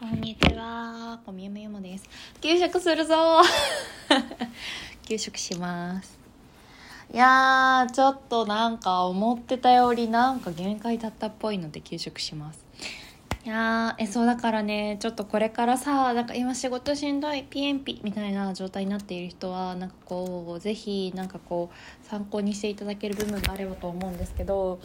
こんにちは、コミユムユモです。給食するぞ給食します。いやー、ちょっとなんか思ってたよりなんか限界だったっぽいので給食します。いやー、え、そうだからね、ちょっとこれからさ、なんか今仕事しんどい、ピエンピみたいな状態になっている人は、なんかこう、ぜひ、なんかこう、参考にしていただける部分があればと思うんですけど、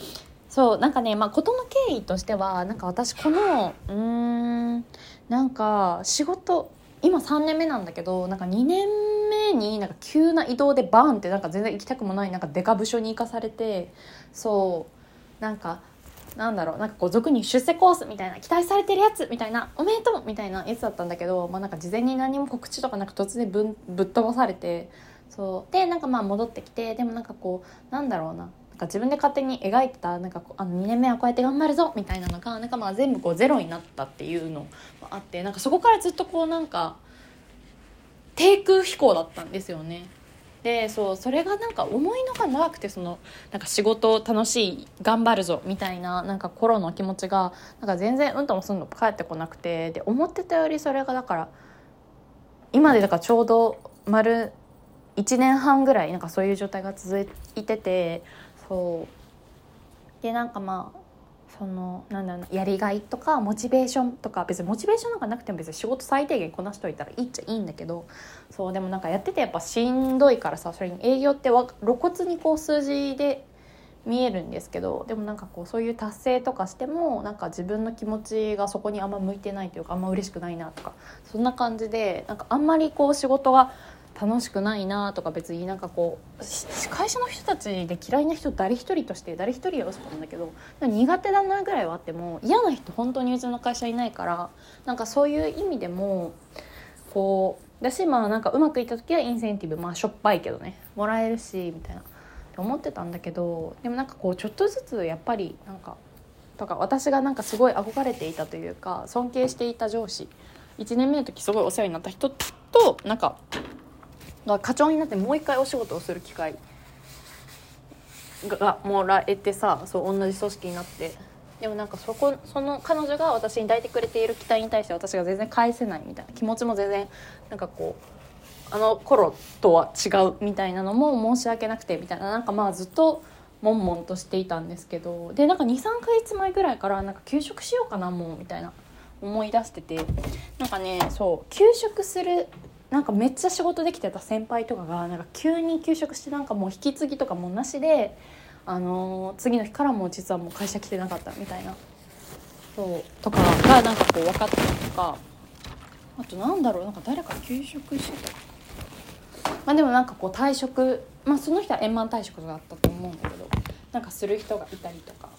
そうなんかね、まあ、事の経緯としてはなんか私このうーんなんか仕事今3年目なんだけどなんか2年目になんか急な移動でバーンってなんか全然行きたくもないなんかデカ部署に行かされてそうなんかなんだろうなんかこう俗に出世コースみたいな期待されてるやつみたいなおめでとうみたいなやつだったんだけど、まあ、なんか事前に何も告知とかなく突然ぶんぶっ飛ばされてそうでなんかまあ戻ってきてでもなんかこうなんだろうなか自分で勝手に描いてたなんかあの2年目はこうやって頑張るぞみたいなのがなんかまあ全部こうゼロになったっていうのもあってなんかそこからずっとこうなんか低空飛行だったんですよね。でそうそれがなんか思いのが長くてそのなんか仕事楽しい頑張るぞみたいななんか頃の気持ちがなんか全然うんともすんの帰ってこなくてで思ってたよりそれがだから今でだからちょうど丸1年半ぐらいなんかそういう状態が続いててそう。でなんかまあそのなんだろうやりがいとかモチベーションとか別にモチベーションなんかなくても別に仕事最低限こなしといたらいいっちゃいいんだけどそうでもなんかやっててやっぱしんどいからさそれに営業ってわ露骨にこう数字で見えるんですけどでもなんかこうそういう達成とかしてもなんか自分の気持ちがそこにあんま向いてないというかあんま嬉しくないなとかそんな感じでなんかあんまりこう仕事が楽しくないなとか別になんかこう会社の人たちで嫌いな人誰一人として誰一人は嘘なんだけど苦手だなぐらいはあっても嫌な人本当にうちの会社いないからなんかそういう意味でもこうだしまあなんかうまくいった時はインセンティブまあしょっぱいけどねもらえるしみたいなって思ってたんだけどでもなんかこうちょっとずつやっぱりなんかとか私がなんかすごい憧れていたというか尊敬していた上司1年目の時すごいお世話になった人となんかが課長になってもう一回お仕事をする機会がもらえてさそう同じ組織になって。でもなんかそこその彼女が私に抱いてくれている期待に対して私が全然返せないみたいな気持ちも全然なんかこうあの頃とは違うみたいなのも申し訳なくてみたいな。なんかまあずっと悶々としていたんですけど。でなんか23か月前ぐらいからなんか休職しようかなもうみたいな思い出してて。なんかねそう休職するなんかめっちゃ仕事できてた先輩とかがなんか急に休職してなんかもう引き継ぎとかもなしで、あのー次の日からも実はもう会社来てなかったみたいなそうとかがなんかこう分かったりとかあとなんだろうなんか誰か休職してた。まあでもなんかこう退職まあその人は円満退職だったと思うんだけどなんかする人がいたりとか。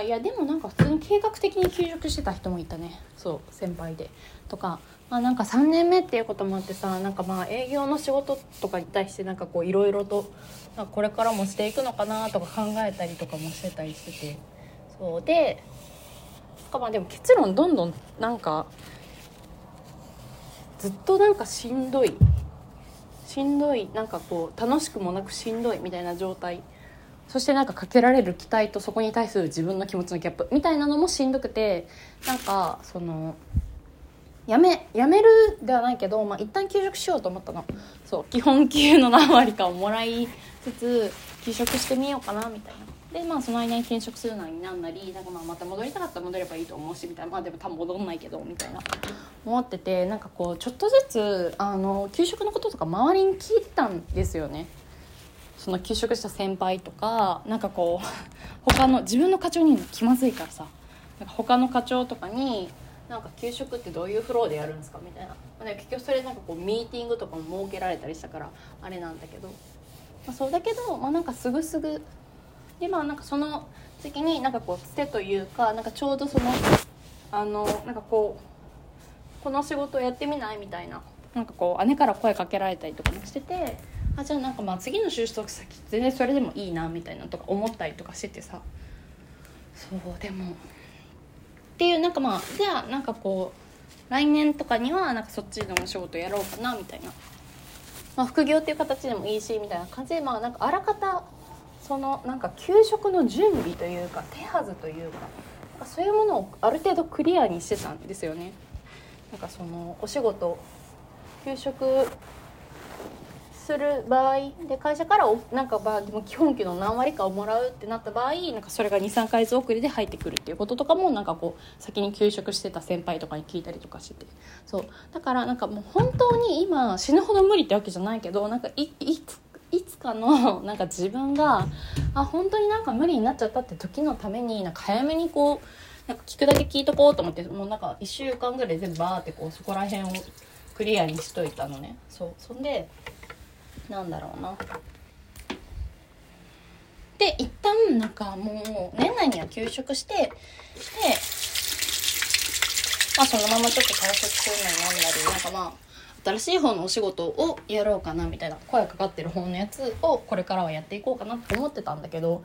あいやでもなんか普通に計画的に休職してた人もいたね。そう先輩で。とかまあなんか3年目っていうこともあってさなんかまあ営業の仕事とかに対してなんかこういろいろとなんかこれからもしていくのかなとか考えたりとかもしてたりしてて。そうでかまあでも結論どんどんなんかずっとなんかしんどい。しんどいなんかこう楽しくもなくしんどいみたいな状態そしてなんかかけられる期待とそこに対する自分の気持ちのギャップみたいなのもしんどくてなんかそのやめやめるではないけど、まあ、一旦休職しようと思ったの。そう基本給の何割かをもらいつつ休職してみようかなみたいな。でまあその間に転職するなりなんなりなんかまあまた戻りたかったら戻ればいいと思うしみたいな。まあでも多分戻んないけどみたいな。思っててなんかこうちょっとずつあの給食のこととか周りに聞いてたんですよね。その休職した先輩とかなんかこう 他の自分の課長に気まずいからさなんか他の課長とかになんか給食ってどういうフローでやるんですかみたいな、まあね、結局それなんかこうミーティングとかも設けられたりしたからあれなんだけど、まあ、そうだけど、まあ、なんかすぐすぐでまあなんかその時になんかこうつてというかなんかちょうどそのあのなんかこうこの仕事をやってみないみたいななんかこう姉から声かけられたりとかもしててあじゃあなんかまあ次の就職先全然それでもいいなみたいなとか思ったりとかしててさ。そうでも。っていうなんかまあじゃあなんかこう来年とかにはなんかそっちのお仕事やろうかなみたいな、まあ、副業っていう形でもいいしみたいな感じでまあなんかあらかたそのなんか給食の準備というか手はずというかなんかそういうものをある程度クリアにしてたんですよね。なんかそのお仕事休職する場合で会社からおなんかまあ基本給の何割かをもらうってなった場合なんかそれが23か月遅れで入ってくるっていうこととかもなんかこう先に休職してた先輩とかに聞いたりとかしててそうだからなんかもう本当に今死ぬほど無理ってわけじゃないけどなんかいいついつかのなんか自分があ本当になんか無理になっちゃったって時のためになんか早めにこうなんか聞くだけ聞いとこうと思ってもうなんか1週間ぐらい全部バーってこうそこら辺をクリアにしといたのねそうそんでなんだろうな。で一旦なんかもう年内には休職してでまあそのままちょっと退職するのになんだりなんかまあ新しい方のお仕事をやろうかなみたいな声かかってる方のやつをこれからはやっていこうかなって思ってたんだけど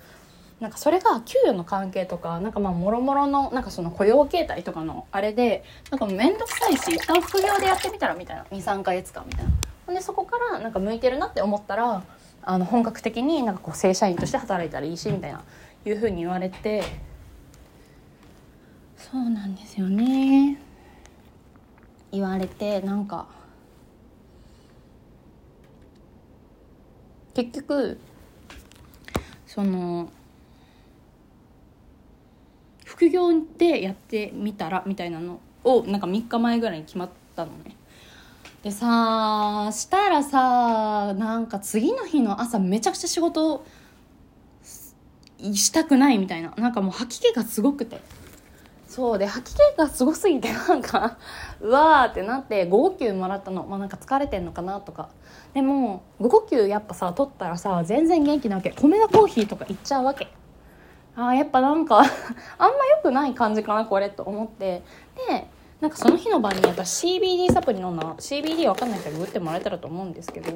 なんかそれが給与の関係とかなんかまあもろもろのなんかその雇用形態とかのあれでなんか面倒くさいし一旦副業でやってみたらみたいな23か月間みたいな。ほんでそこからなんか向いてるなって思ったらあの本格的になんかこう正社員として働いたらいいしみたいないうふうに言われてそうなんですよね。言われてなんか結局その副業でやってみたらみたいなのをなんか3日前ぐらいに決まったのね。でさしたらさなんか次の日の朝めちゃくちゃ仕事したくないみたいな。なんかもう吐き気がすごくて。そうで吐き気がすごすぎてなんかうわーってなって5号給もらったの。まあなんか疲れてんのかなとか。でも5呼吸やっぱさ取ったらさ全然元気なわけ。米田コーヒーとかいっちゃうわけ。あやっぱなんか あんま良くない感じかなこれと思って。でなんかその日の晩に私 CBD サプリ飲んだ CBD わかんないからグってもらえたらと思うんですけど。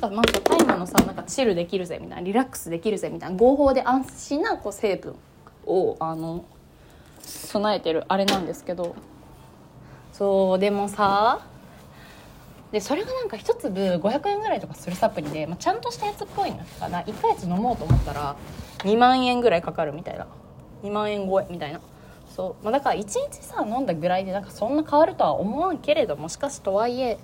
なんかまず大麻のさなんかチルできるぜみたいなリラックスできるぜみたいな合法で安心なこう成分をあの備えてるあれなんですけど。そうでもさでそれがなんか1粒500円ぐらいとかするサプリで、まあ、ちゃんとしたやつっぽいのかな1ヶ月飲もうと思ったら2万円ぐらいかかるみたいな。2万円超えみたいな。そう、まあ、だから1日さ飲んだぐらいでなんかそんな変わるとは思わんけれどもしかしとはいえ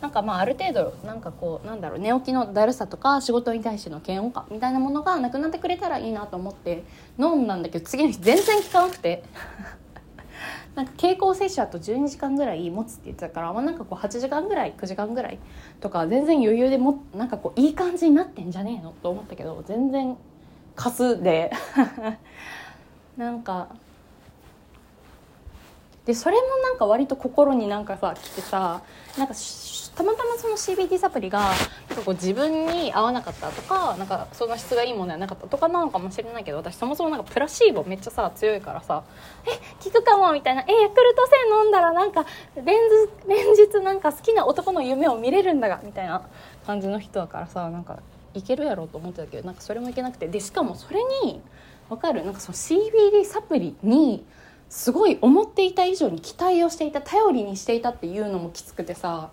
なんかまあある程度なんかこうなんだろう寝起きのだるさとか仕事に対しての嫌悪感みたいなものがなくなってくれたらいいなと思って飲んだんだけど次の日全然効かなくて。なんか経口摂取あと12時間ぐらい持つって言ってたから、まあ、なんかこう8時間ぐらい9時間ぐらいとか全然余裕でもなんかこういい感じになってんじゃねえのと思ったけど全然カスで。なんかでそれもなんか割と心になんかさ来てさなんかたまたまその CBD サプリがこう自分に合わなかったとかなんかそんな質がいいものではなかったとかなのかもしれないけど私そもそもなんかプラシーボめっちゃさ強いからさ「え効くかも」みたいな「えヤクルト1000飲んだらなんか連日連日なんか好きな男の夢を見れるんだが」みたいな感じの人だからさなんかいけるやろうと思ってたけどなんかそれもいけなくて。でしかもそれに分かる？なんかその CBD サプリにすごい思っていた以上に期待をしていた頼りにしていたっていうのもきつくてさ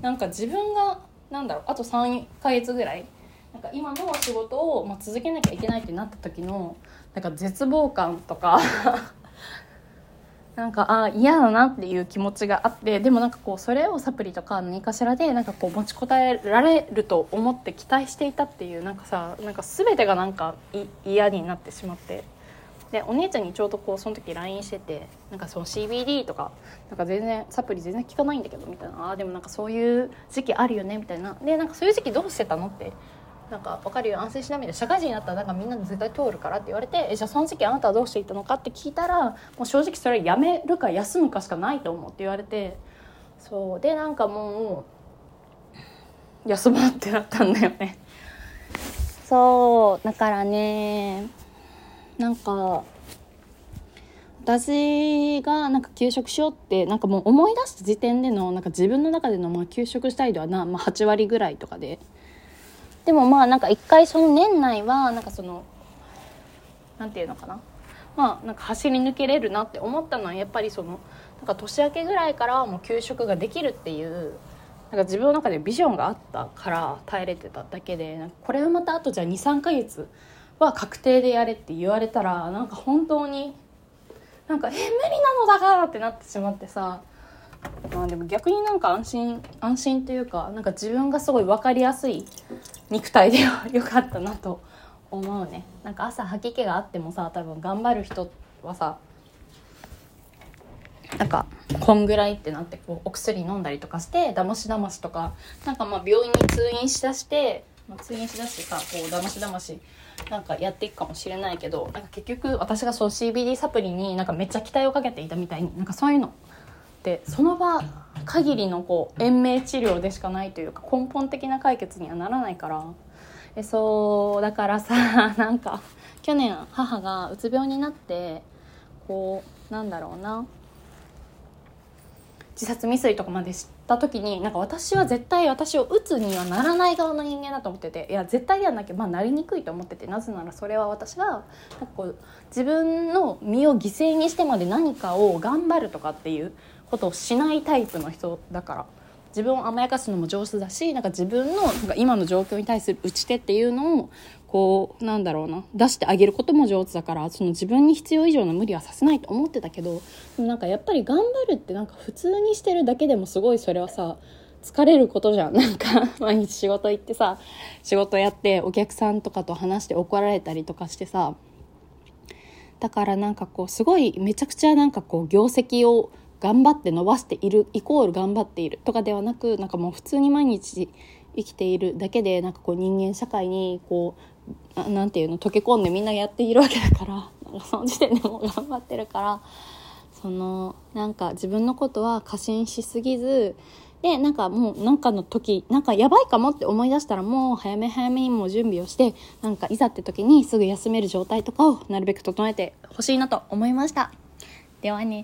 なんか自分がなんだろうあと3ヶ月ぐらいなんか今の仕事を、まあ、続けなきゃいけないってなった時のなんか絶望感とか なんかあ嫌だなっていう気持ちがあってでもなんかこうそれをサプリとか何かしらでなんかこう持ちこたえられると思って期待していたっていうなんかさなんか全てがなんか嫌になってしまって。でお姉ちゃんにちょうどこうその時 LINE しててなんかその CBD とかなんか全然サプリ全然効かないんだけどみたいな。あでもなんかそういう時期あるよねみたいな。でなんかそういう時期どうしてたのってなんか分かるよ。安静しなみで社会人になったらなんかみんな絶対通るからって言われてえじゃあその時期あなたはどうしていたのかって聞いたらもう正直それはやめるか休むかしかないと思うって言われてそう。でなんかもう休もうってなったんだよね。そう。だからねなんか私がなんか休職しようってなんかもう思い出した時点でのなんか自分の中でのまあ休職したい度はな、まあ、8割ぐらいとかで。でもまあなんか一回その年内はなんかそのなんていうのかな。まあなんか走り抜けれるなって思ったのはやっぱりそのなんか年明けぐらいからもう休職ができるっていうなんか自分の中でビジョンがあったから耐えれてただけでこれはまたあとじゃあ23ヶ月は確定でやれって言われたらなんか本当になんか「え無理なのだから」ってなってしまってさ。まあでも逆になんか安心安心っていうかなんか自分がすごい分かりやすい肉体では良かったなと思うね。なんか朝吐き気があってもさ多分頑張る人はさなんかこんぐらいってなってこうお薬飲んだりとかしてだましだましとかなんかまあ病院に通院しだして、まあ、通院しだしてさこうだましだましなんかやっていくかもしれないけどなんか結局私がそう CBD サプリになんかめっちゃ期待をかけていたみたいになんかそういうのってその場限りのこう延命治療でしかないというか根本的な解決にはならないから。えそうだからさ なんか去年母がうつ病になってこうなんだろうな自殺未遂とかまで知った時になんか私は絶対私を鬱にはならない側の人間だと思ってていや絶対やんなきゃ、まあ、なりにくいと思っててなぜならそれは私がなんかこう自分の身を犠牲にしてまで何かを頑張るとかっていうことをしないタイプの人だから。自分を甘やかすのも上手だしなんか自分のなんか今の状況に対する打ち手っていうのをこうなんだろうな出してあげることも上手だからその自分に必要以上の無理はさせないと思ってたけどでもなんかやっぱり頑張るってなんか普通にしてるだけでもすごいそれはさ疲れることじゃん。なんか毎日仕事行ってさ仕事やってお客さんとかと話して怒られたりとかしてさだからなんかこうすごいめちゃくちゃなんかこう業績を頑張って伸ばしているイコール頑張っているとかではなくなんかもう普通に毎日生きているだけでなんかこう人間社会にこうなんていうの溶け込んでみんなやっているわけだから なんかその時点でもう頑張ってるからそのなんか自分のことは過信しすぎずでなんかもうなんかの時なんかやばいかもって思い出したらもう早め早めにもう準備をしてなんかいざって時にすぐ休める状態とかをなるべく整えてほしいなと思いました。ではね。